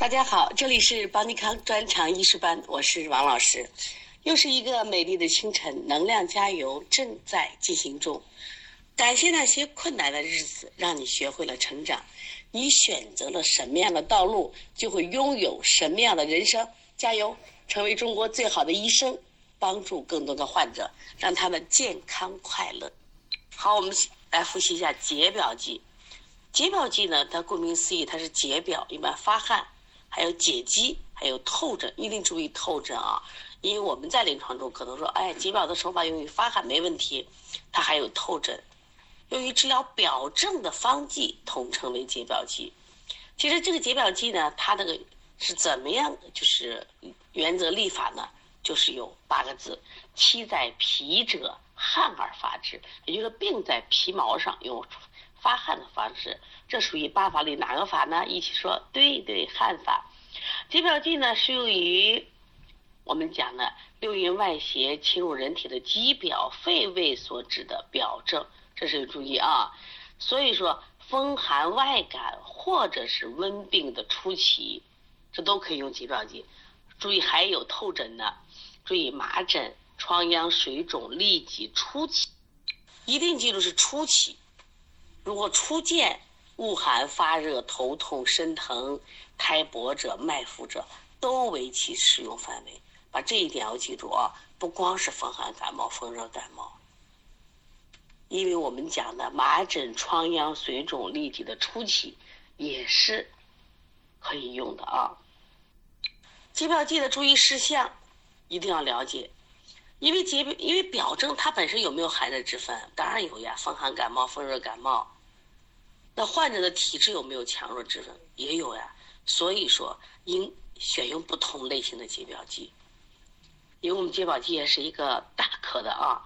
大家好，这里是邦尼康专长医师班，我是王老师。又是一个美丽的清晨，能量加油正在进行中。感谢那些困难的日子，让你学会了成长。你选择了什么样的道路，就会拥有什么样的人生。加油，成为中国最好的医生，帮助更多的患者，让他们健康快乐。好，我们来复习一下解表剂。解表剂呢，它顾名思义，它是解表，一般发汗，还有解肌，还有透疹。一定注意透疹啊。因为我们在临床中可能说，哎，解表的手法用于发汗没问题，它还有透疹。用于治疗表症的方剂统称为解表剂。其实这个解表剂呢，它这个是怎么样？就是原则立法呢，就是有八个字：期在皮者，汗而发之。也就是病在皮毛上，用发汗的方式。这属于八法里哪个法呢？一起说，对对，汗法。解表剂呢，适用于。我们讲的六淫外邪侵入人体的肌表、肺胃所致的表症，这是注意啊。所以说，风寒外感或者是温病的初期，这都可以用解表剂。注意还有透疹的，注意麻疹、疮疡、水肿、痢疾初期，一定记住是初期。如果初见恶寒、发热、头痛、身疼、苔薄者、脉浮者，都为其适用范围。把这一点要记住啊！不光是风寒感冒、风热感冒，因为我们讲的麻疹、疮疡、水肿、痢疾的初期也是可以用的啊。解表剂的注意事项一定要了解，因为解因为表症它本身有没有寒热之分？当然有呀，风寒感冒、风热感冒。那患者的体质有没有强弱之分？也有呀。所以说，应选用不同类型的解表剂。因为我们解表剂也是一个大科的啊，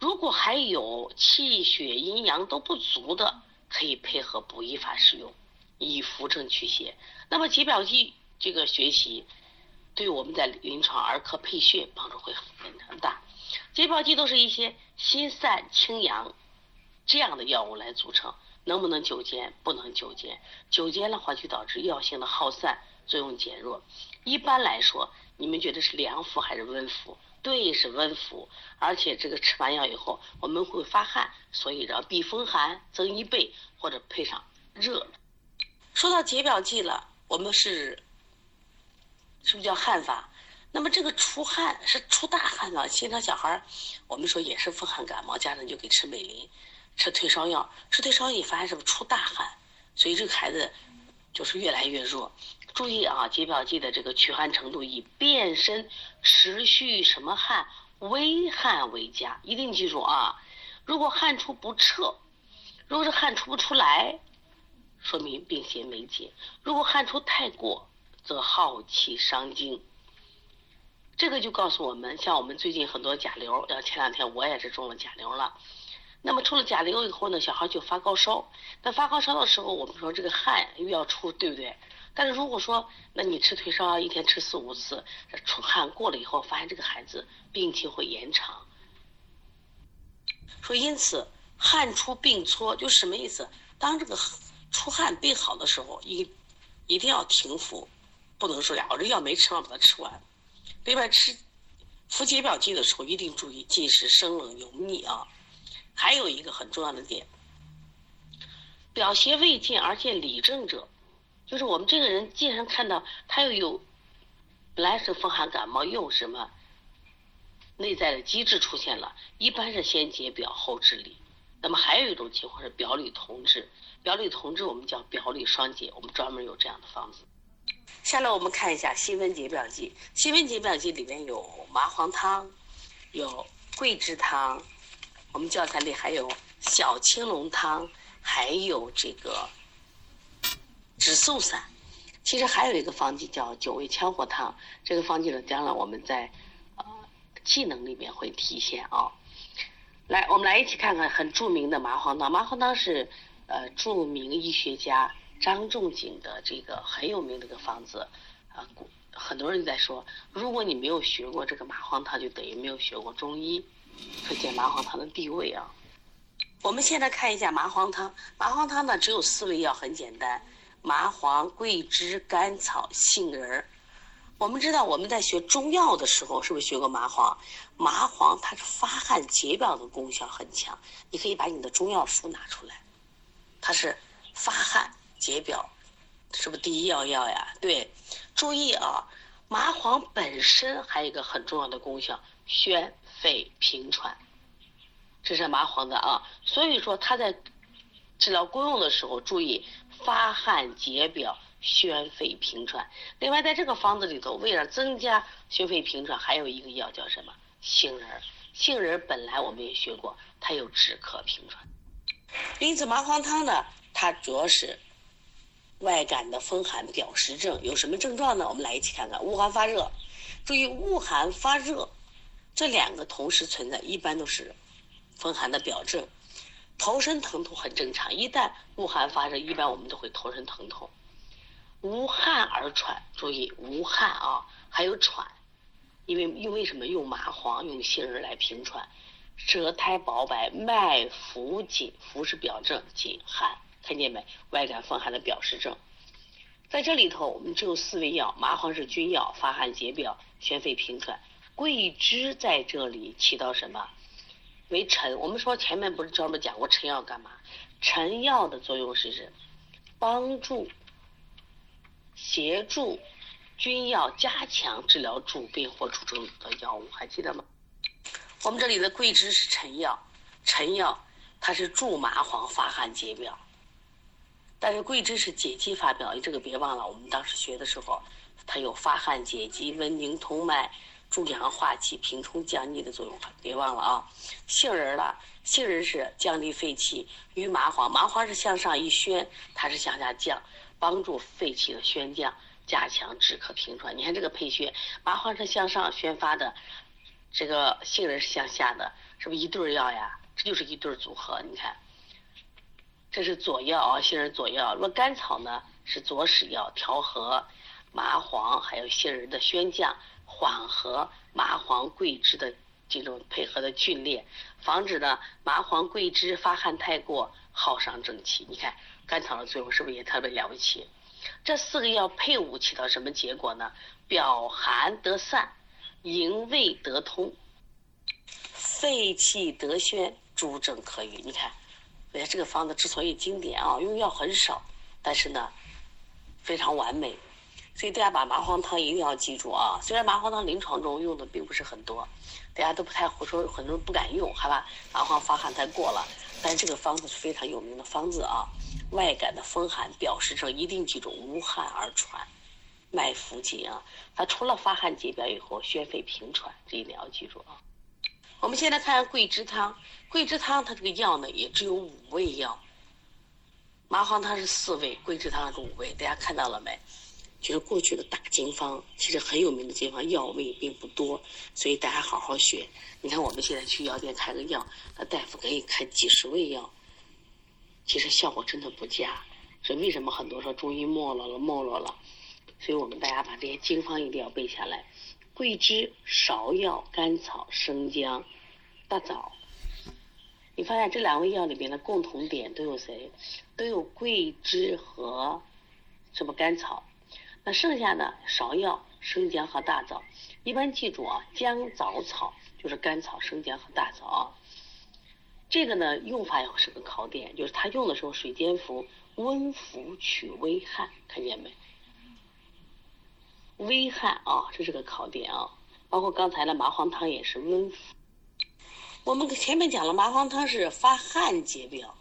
如果还有气血阴阳都不足的，可以配合补益法使用，以扶正祛邪。那么解表剂这个学习，对我们在临床儿科配穴帮助会很很大。解表剂都是一些心散清阳这样的药物来组成，能不能久煎？不能久煎，久煎的话就导致药性的耗散，作用减弱。一般来说。你们觉得是凉服还是温服？对，是温服。而且这个吃完药以后，我们会发汗，所以要避风寒，增一倍或者配上热。说到解表剂了，我们是是不是叫汗法？那么这个出汗是出大汗了，现在小孩儿，我们说也是风寒感冒，家长就给吃美林，吃退烧药，吃退烧药你发现是不是出大汗？所以这个孩子就是越来越弱。注意啊，解表剂的这个驱寒程度以变身持续什么汗微汗为佳，一定记住啊。如果汗出不彻，如果是汗出不出来，说明病邪没解；如果汗出太过，则耗气伤精。这个就告诉我们，像我们最近很多甲流，要前两天我也是中了甲流了。那么出了甲流以后呢，小孩就发高烧。那发高烧的时候，我们说这个汗又要出，对不对？但是如果说，那你吃退烧药一天吃四五次，出汗过了以后，发现这个孩子病情会延长。说因此汗出病搓就什么意思？当这个出汗病好的时候，一一定要停服，不能说呀，我这药没吃完把它吃完。另外吃服解表剂的时候一定注意进食生冷油腻啊。还有一个很重要的点，表邪未尽而见里症者。就是我们这个人，既然看到他又有，本来是风寒感冒，又什么内在的机制出现了，一般是先解表后治里。那么还有一种情况是表里同治，表里同治我们叫表里双解，我们专门有这样的方子。下来我们看一下辛温解表剂，辛温解表剂里面有麻黄汤，有桂枝汤，我们教材里还有小青龙汤，还有这个。止嗽散，其实还有一个方剂叫九味羌活汤。这个方剂呢，将来我们在呃技能里面会体现啊。来，我们来一起看看很著名的麻黄汤。麻黄汤是呃著名医学家张仲景的这个很有名的一个方子啊。很多人在说，如果你没有学过这个麻黄汤，就等于没有学过中医，可见麻黄汤的地位啊。我们现在看一下麻黄汤。麻黄汤呢，只有四味药，很简单。麻黄、桂枝、甘草、杏仁儿。我们知道我们在学中药的时候，是不是学过麻黄？麻黄它是发汗解表的功效很强，你可以把你的中药书拿出来，它是发汗解表，是不是第一要药呀？对，注意啊，麻黄本身还有一个很重要的功效，宣肺平喘，这是麻黄的啊。所以说它在治疗功用的时候，注意发汗解表。宣肺平喘。另外，在这个方子里头，为了增加宣肺平喘，还有一个药叫什么？杏仁。杏仁本来我们也学过，它有止咳平喘。因此，麻黄汤呢，它主要是外感的风寒表实症。有什么症状呢？我们来一起看看：恶寒发热。注意，恶寒发热这两个同时存在，一般都是风寒的表症。头身疼痛很正常，一旦恶寒发热，一般我们都会头身疼痛。无汗而喘，注意无汗啊，还有喘，因为因为什么？用麻黄、用杏仁来平喘，舌苔薄白，脉浮紧，浮是表症，紧寒，看见没？外感风寒的表实症。在这里头，我们只有四味药，麻黄是君药，发汗解表，宣肺平喘。桂枝在这里起到什么？为臣。我们说前面不是专门讲过臣药干嘛？臣药的作用是什么帮助。协助君药加强治疗主病或主症的药物，还记得吗？我们这里的桂枝是臣药，臣药它是助麻黄发汗解表，但是桂枝是解肌发表，这个别忘了，我们当时学的时候，它有发汗解肌、温经通脉、助阳化气、平冲降逆的作用，别忘了啊。杏仁了，杏仁是降低肺气，与麻黄，麻黄是向上一宣，它是向下降。帮助肺气的宣降，加强止咳平喘。你看这个配穴，麻黄是向上宣发的，这个杏仁是向下的，是不是一对药呀？这就是一对组合。你看，这是左药啊，杏仁左药。那甘草呢，是左使药，调和麻黄还有杏仁的宣降，缓和麻黄桂枝的这种配合的剧烈，防止呢麻黄桂枝发汗太过，耗伤正气。你看。甘草的作用是不是也特别了不起？这四个药配伍起到什么结果呢？表寒得散，营卫得通，肺气得宣，诸症可愈。你看，哎，这个方子之所以经典啊，用药很少，但是呢，非常完美。所以大家把麻黄汤一定要记住啊！虽然麻黄汤临床中用的并不是很多，大家都不太会说，很多人不敢用，害怕麻黄发汗太过了。但是这个方子是非常有名的方子啊！外感的风寒表示症一定记住：无汗而喘，脉浮紧啊！它除了发汗解表以后，宣肺平喘，这一点要记住啊！我们现在看桂枝汤，桂枝汤它这个药呢也只有五味药，麻黄汤是四味，桂枝汤是五味，大家看到了没？就是过去的大经方，其实很有名的经方，药味并不多，所以大家好好学。你看我们现在去药店开个药，那大夫给你开几十味药，其实效果真的不佳。所以为什么很多说中医没落了，没落了？所以我们大家把这些经方一定要背下来：桂枝、芍药、甘草、生姜、大枣。你发现这两味药里边的共同点都有谁？都有桂枝和什么甘草？那剩下的芍药、生姜和大枣，一般记住啊，姜枣草就是甘草、生姜和大枣。这个呢用法也是个考点，就是他用的时候水煎服，温服取微汗，看见没？微汗啊，这是个考点啊。包括刚才的麻黄汤也是温服。我们前面讲了，麻黄汤是发汗解表，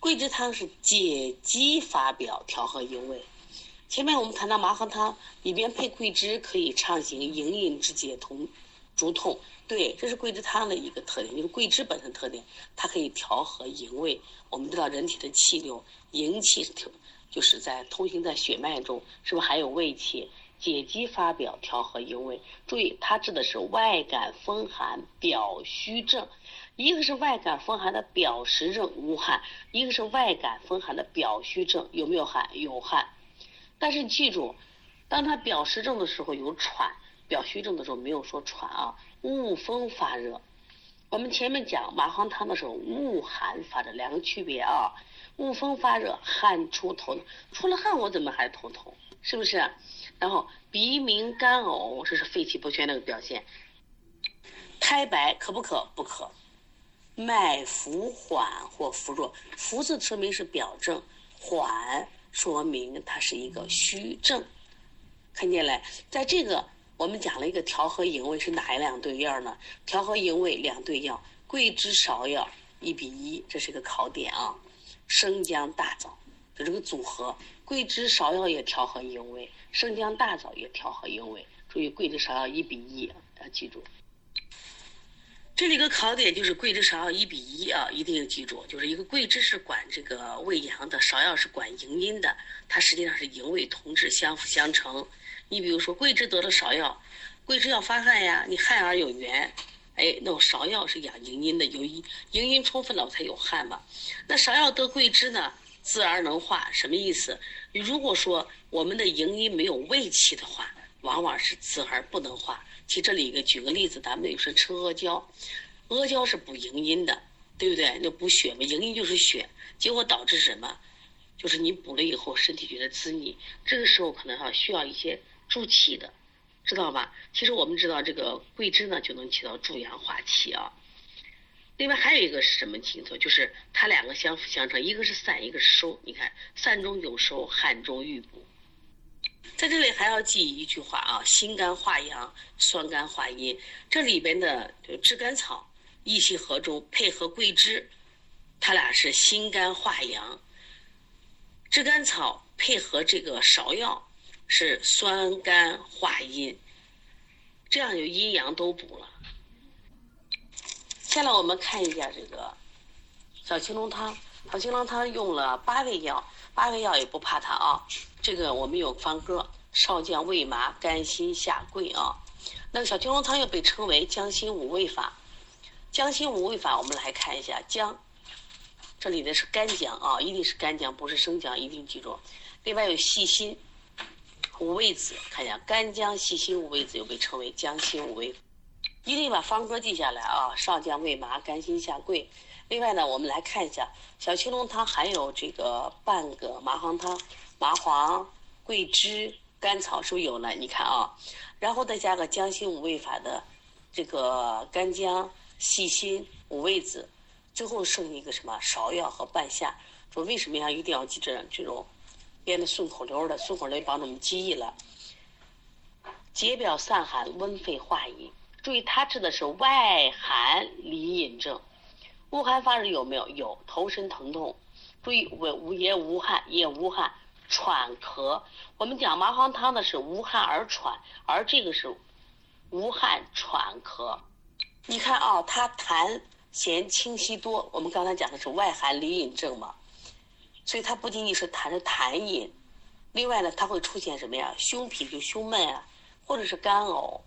桂枝汤是解肌发表，调和营卫。前面我们谈到麻黄汤里边配桂枝，可以畅行营饮之解痛、逐痛。对，这是桂枝汤的一个特点，就是桂枝本身特点，它可以调和营卫。我们知道人体的气流，营气就是在通行在血脉中，是不是还有胃气？解肌发表，调和营卫。注意，它治的是外感风寒表虚症，一个是外感风寒的表实症无汗，一个是外感风寒的表虚症有没有汗？有汗。但是记住，当他表实症的时候有喘，表虚症的时候没有说喘啊。恶风发热，我们前面讲麻黄汤的时候，恶寒发热两个区别啊，恶风发热，汗出头，出了汗我怎么还头痛？是不是？然后鼻鸣干呕，这是肺气不全的表现。苔白可不可？不可。脉浮缓或浮弱，浮字说明是表证，缓说明它是一个虚症。看见了，在这个我们讲了一个调和营卫是哪一两对药呢？调和营卫两对药，桂枝芍药一比一，这是个考点啊。生姜大枣，这个组合，桂枝芍药也调和营卫，生姜大枣也调和营卫。注意桂枝芍药一比一，要记住。这里个考点就是桂枝芍药一比一啊，一定要记住，就是一个桂枝是管这个胃阳的，芍药是管营阴的，它实际上是营卫同治，相辅相成。你比如说桂枝得了芍药，桂枝要发汗呀，你汗而有源，哎，那我芍药是养营阴的，有营阴充分了我才有汗嘛。那芍药得桂枝呢，滋而能化，什么意思？如果说我们的营阴没有胃气的话，往往是滋而不能化。其实这里一个举个例子，咱们有时候吃阿胶，阿胶是补营阴的，对不对？那补血嘛，营阴就是血，结果导致什么？就是你补了以后，身体觉得滋腻，这个时候可能哈需要一些助气的，知道吧？其实我们知道这个桂枝呢，就能起到助阳化气啊。另外还有一个是什么情况？就是它两个相辅相成，一个是散，一个是收。你看，散中有收，汗中欲补。在这里还要记一句话啊，心肝化阳，酸甘化阴。这里边的炙甘草益气和中，配合桂枝，它俩是心肝化阳。炙甘草配合这个芍药是酸甘化阴，这样就阴阳都补了。下来我们看一下这个小青龙汤，小青龙汤用了八味药，八味药也不怕它啊。这个我们有方歌：少将、味麻、甘辛、下桂啊。那个小青龙汤又被称为姜辛五味法。姜辛五味法，我们来看一下姜，这里的是干姜啊，一定是干姜，不是生姜，一定记住。另外有细辛、五味子，看一下干姜、细辛、五味子又被称为姜辛五味。一定把方歌记下来啊！上姜、味麻、甘辛、下桂。另外呢，我们来看一下小青龙汤还有这个半个麻黄汤。麻黄、桂枝、甘草是不是有了？你看啊，然后再加个姜辛五味法的这个干姜、细辛、五味子，最后剩一个什么芍药和半夏。说为什么呀？一定要记这这种编的顺口溜的，顺口溜帮助我们记忆了。解表散寒，温肺化饮。注意，它治的是外寒里饮症。恶寒发热有没有？有，头身疼痛。注意，无无也无汗，也无汗。喘咳，我们讲麻黄汤的是无汗而喘，而这个是无汗喘咳。你看啊，它痰涎清晰多，我们刚才讲的是外寒里饮症嘛，所以它不仅仅是痰是痰饮，另外呢，它会出现什么呀？胸痞就胸闷啊，或者是干呕，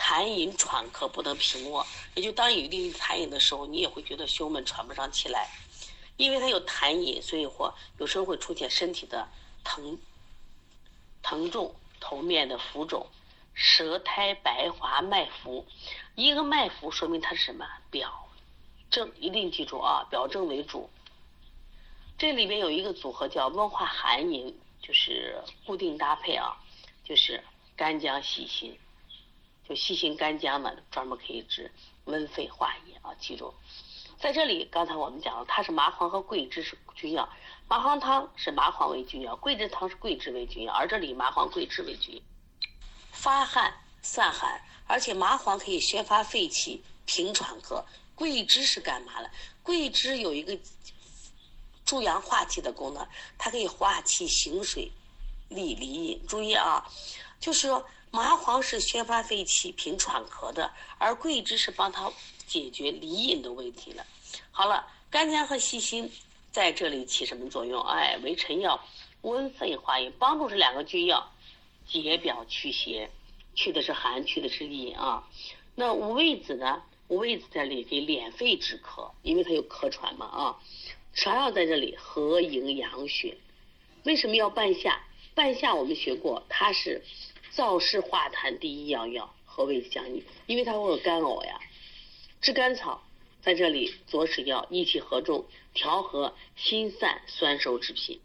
痰饮喘咳不能平卧，也就当有一定痰饮的时候，你也会觉得胸闷喘不上气来，因为它有痰饮，所以或有时候会出现身体的。疼疼重，头面的浮肿，舌苔白滑，脉浮。一个脉浮说明它是什么？表症，一定记住啊，表症为主。这里边有一个组合叫温化寒饮，就是固定搭配啊，就是干姜细辛，就细辛干姜呢，专门可以治温肺化饮啊，记住。在这里，刚才我们讲了，它是麻黄和桂枝是君药。麻黄汤是麻黄为君药，桂枝汤是桂枝为君药，而这里麻黄、桂枝为君。发汗散寒，而且麻黄可以宣发肺气、平喘咳。桂枝是干嘛的？桂枝有一个助阳化气的功能，它可以化气行水、利离饮。注意啊，就是说麻黄是宣发肺气、平喘咳的，而桂枝是帮它解决离饮的问题了。好了，干姜和细辛。在这里起什么作用？哎，为臣药，温肺化饮，帮助这两个君药解表祛邪，去的是寒，去的是阴啊。那五味子呢？五味子在这里给敛肺止咳，因为它有咳喘嘛啊。芍药在这里和营养血，为什么要半夏？半夏我们学过，它是燥湿化痰第一要药，和胃相应，因为它会有干呕呀。炙甘草在这里左使药益气和中，调和心散酸收之品。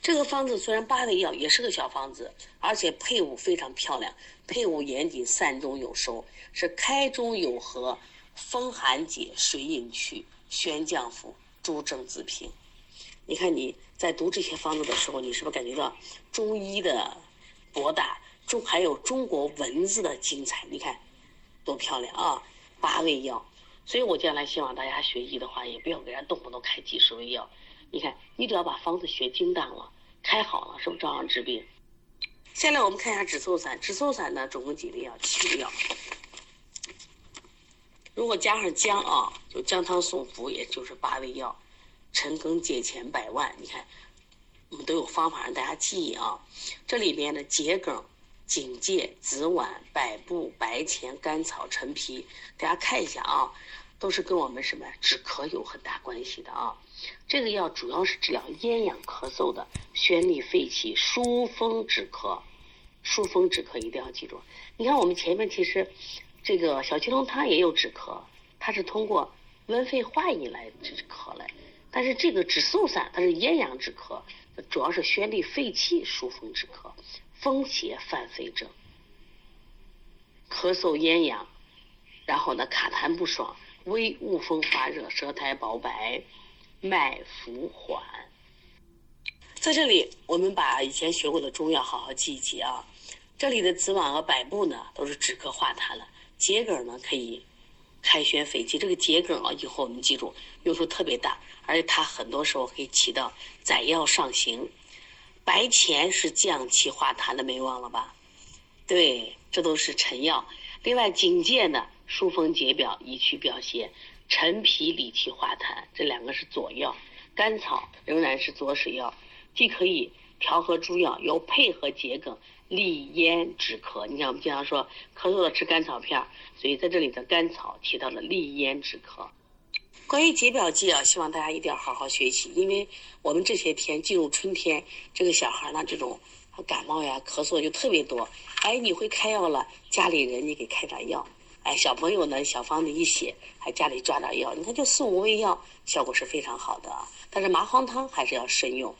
这个方子虽然八味药，也是个小方子，而且配伍非常漂亮，配伍严谨，散中有收，是开中有和，风寒解，水饮去，宣降服，诸症自平。你看你在读这些方子的时候，你是不是感觉到中医的博大，中还有中国文字的精彩？你看多漂亮啊！八味药。所以我将来希望大家学医的话，也不要给人动不动开几十味药。你看，你只要把方子学精当了，开好了，是不是照样治病？现在我们看一下止嗽散，止嗽散呢总共几味药？七味药。如果加上姜啊，就姜汤送服，也就是八味药。陈庚解钱百万，你看我们都有方法让大家记忆啊。这里边的桔梗。荆芥、紫菀、百部、白钱、甘草、陈皮，大家看一下啊，都是跟我们什么止咳有很大关系的啊。这个药主要是治疗咽痒咳嗽的，宣利肺气、疏风止咳。疏风止咳一定要记住。你看我们前面其实这个小青龙汤也有止咳，它是通过温肺化饮来止咳来。但是这个止嗽散它是咽痒止咳，主要是宣利肺气、疏风止咳。风邪犯肺症，咳嗽咽痒，然后呢卡痰不爽，微恶风发热，舌苔薄白，脉浮缓。在这里，我们把以前学过的中药好好记一记啊。这里的紫菀和百部呢，都是止咳化痰了。桔梗呢，可以开宣肺气。这个桔梗啊，以后我们记住，用处特别大，而且它很多时候可以起到载药上行。白钱是降气化痰的，没忘了吧？对，这都是臣药。另外，荆芥呢，疏风解表，以祛表邪；陈皮理气化痰，这两个是左药。甘草仍然是左使药，既可以调和诸药，又配合桔梗利咽止咳。你看，我们经常说咳嗽了吃甘草片，所以在这里的甘草起到了利咽止咳。关于解表剂啊，希望大家一定要好好学习，因为我们这些天进入春天，这个小孩呢，这种感冒呀、咳嗽就特别多。哎，你会开药了，家里人你给开点药。哎，小朋友呢，小方子一写，还家里抓点药，你看就四五味药，效果是非常好的。但是麻黄汤还是要慎用，